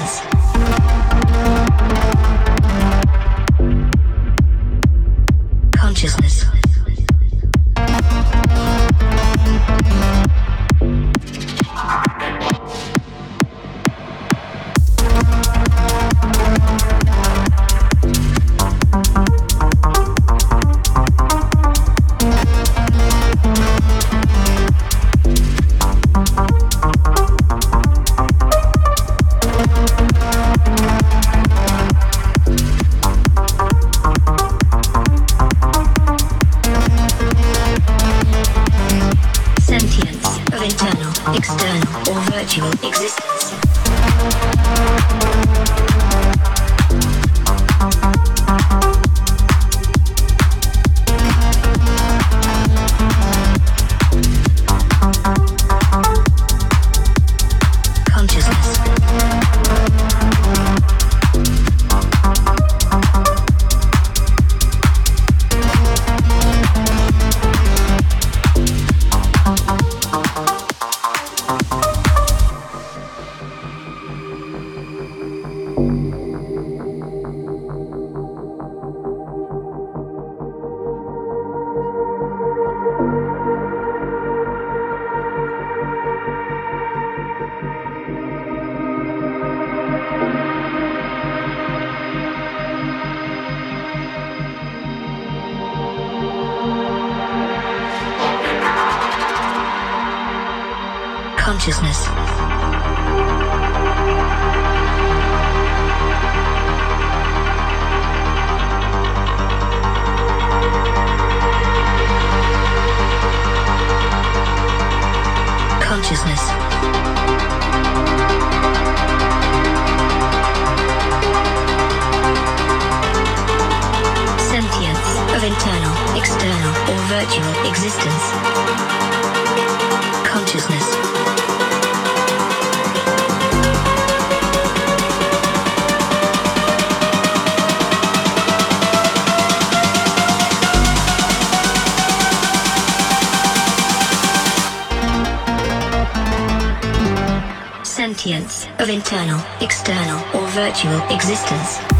existence. Consciousness. Of internal, external, or virtual existence.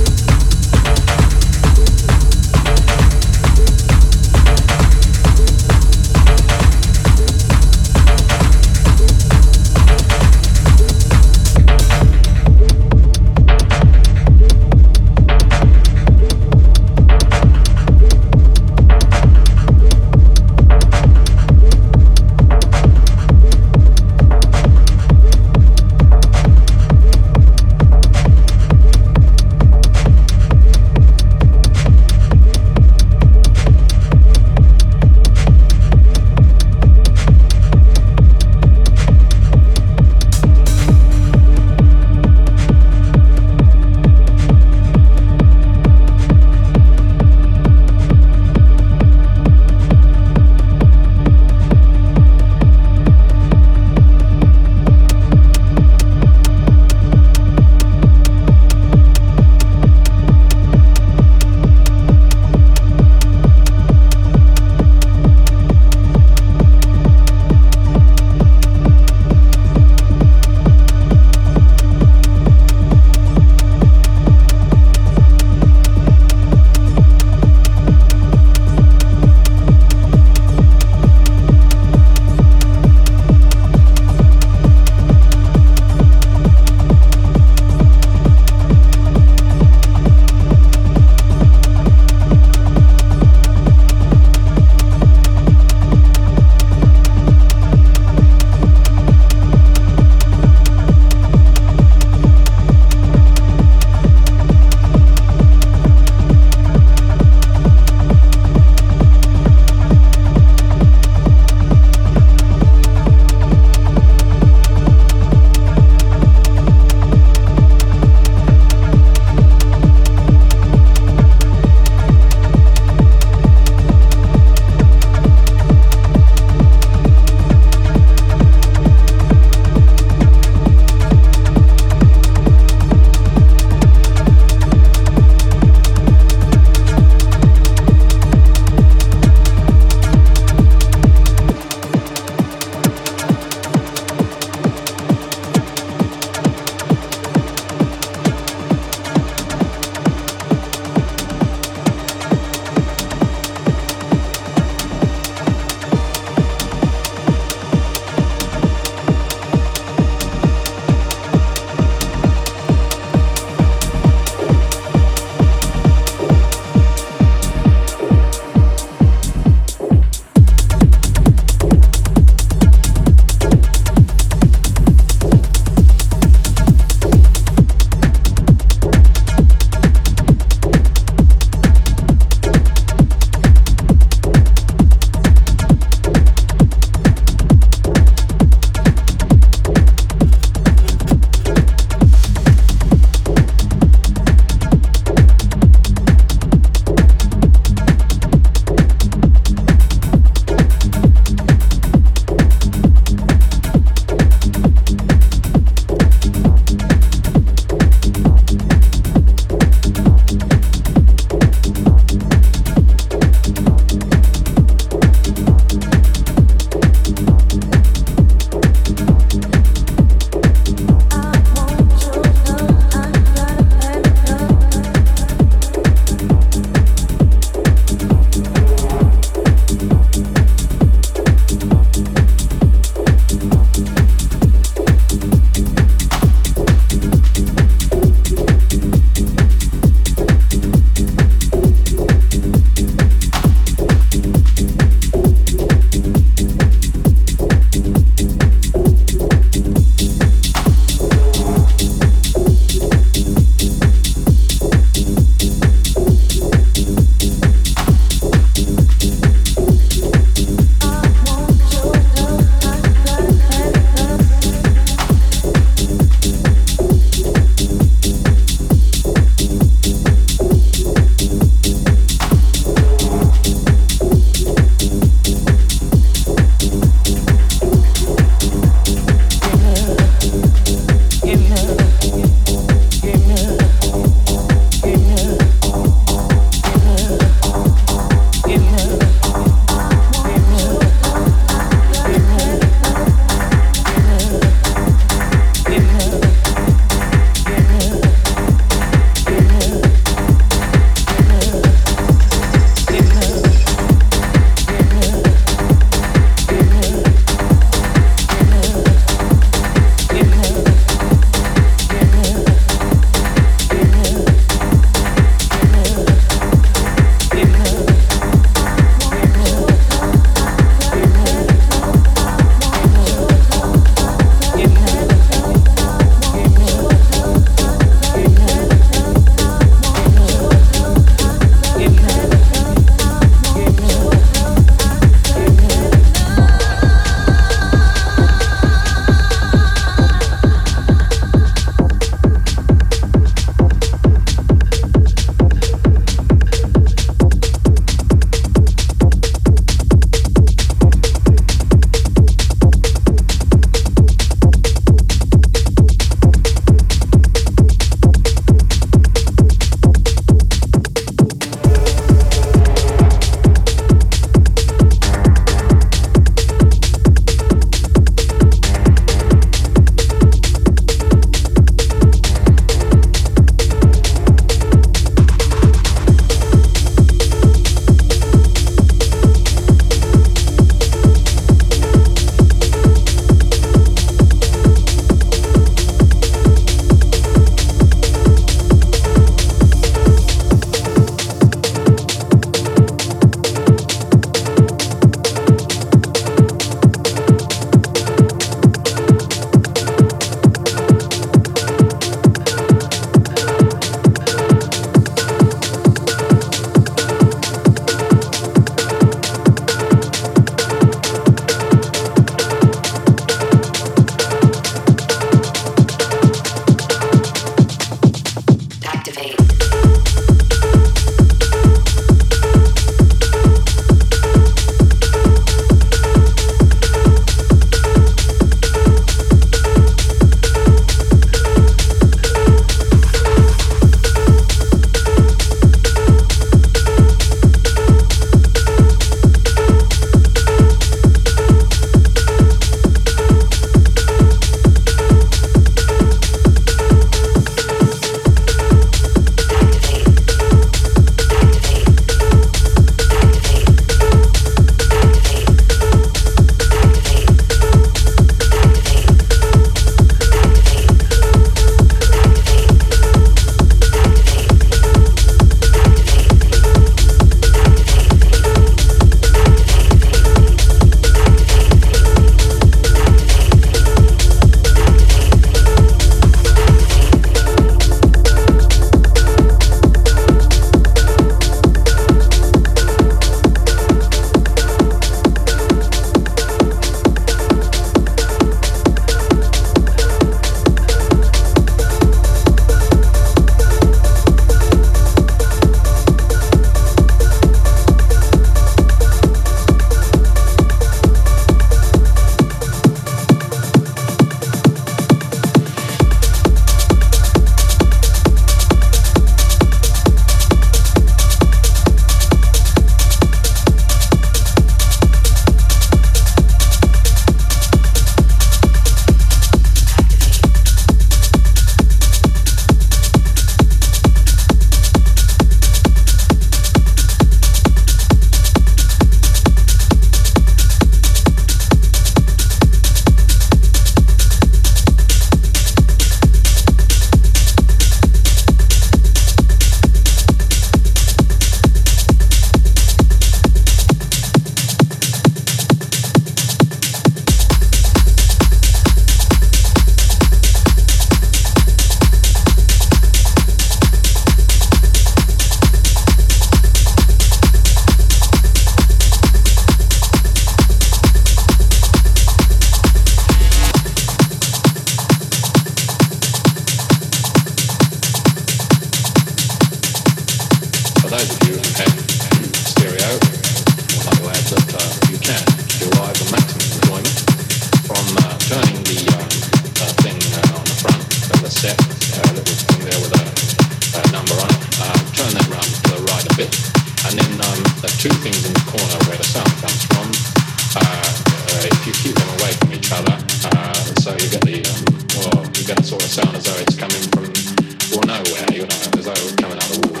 nowhere, you know, as I was coming out of war.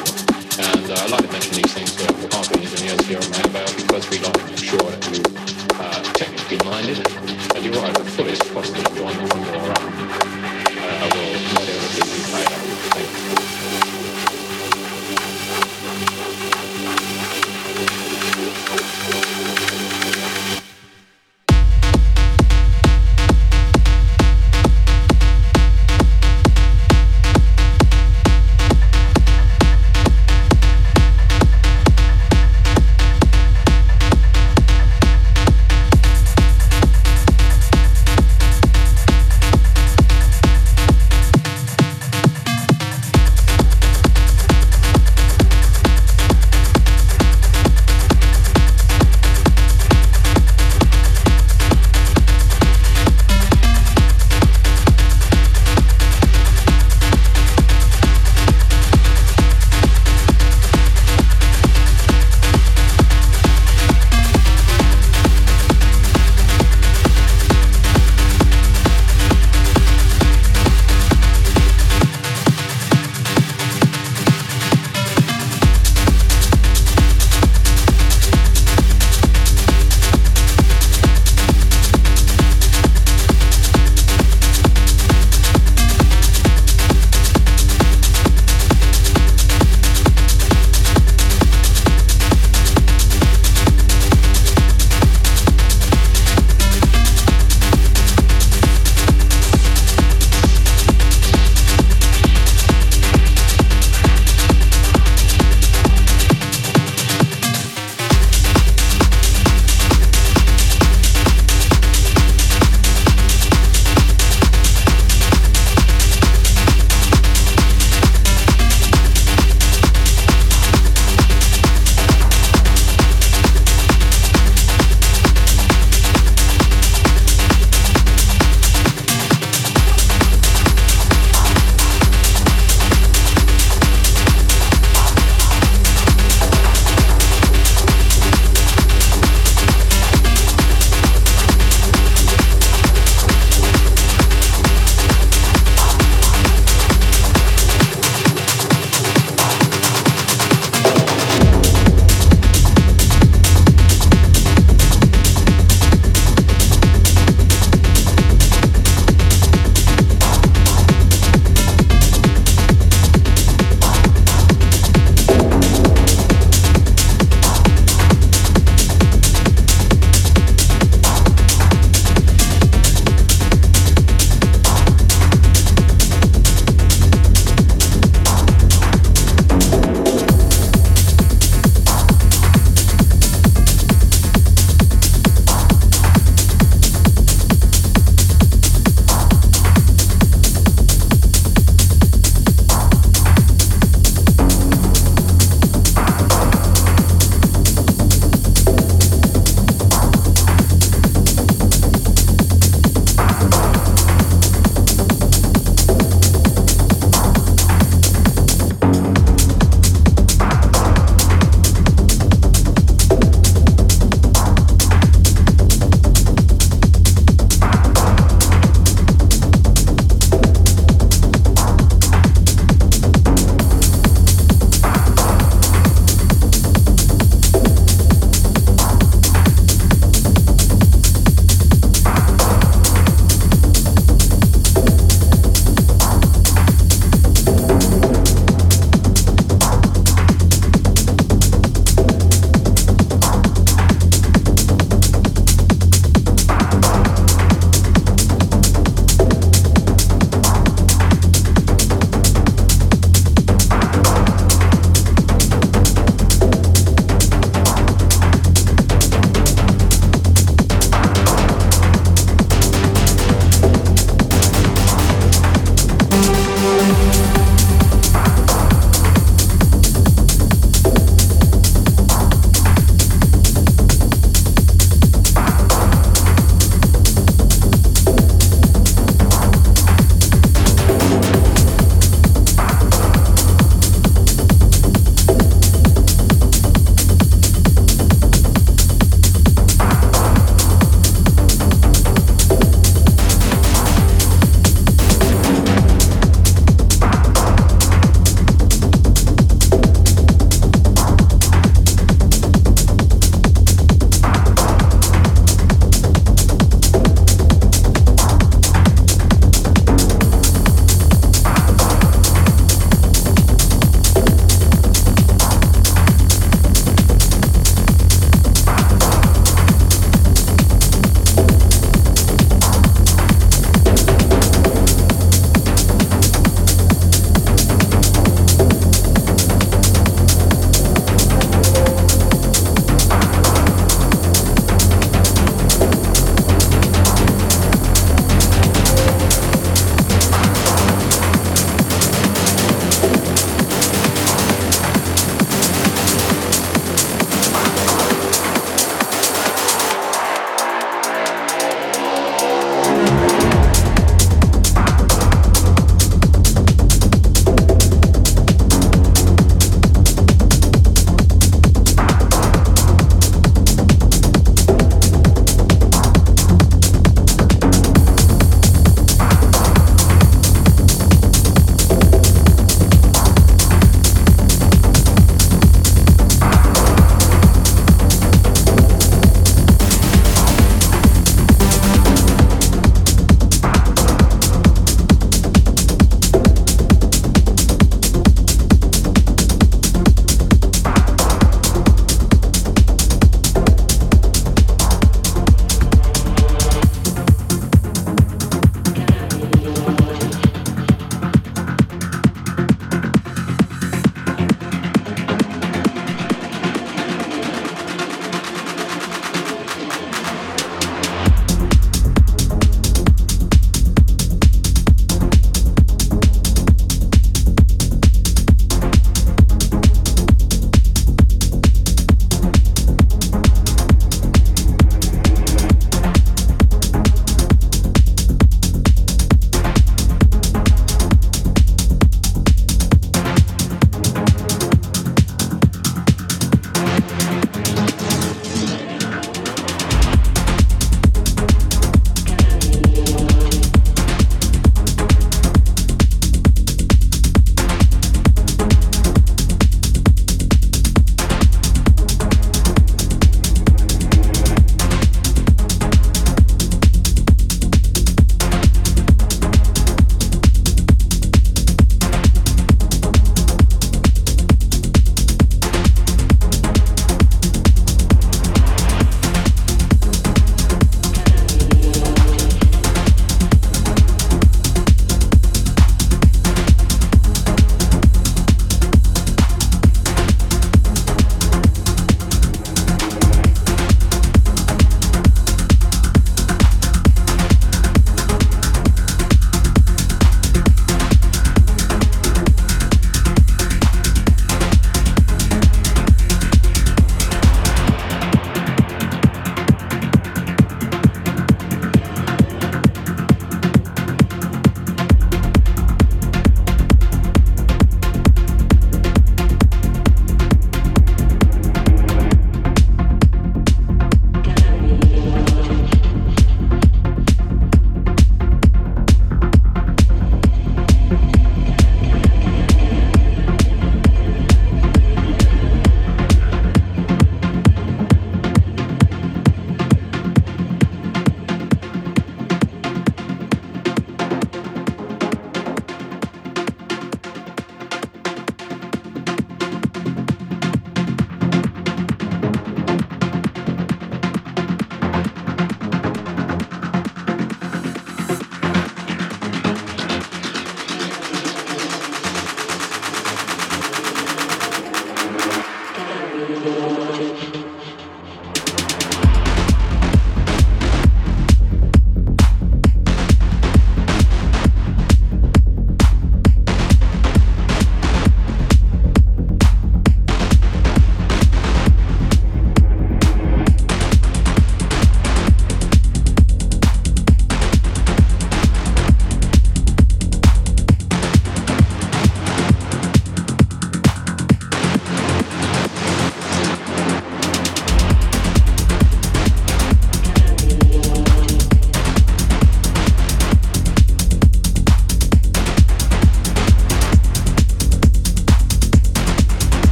And uh, I like to mention these things to the past engineers here on Roundabout because we like to make sure that you're uh, technically minded and you're right.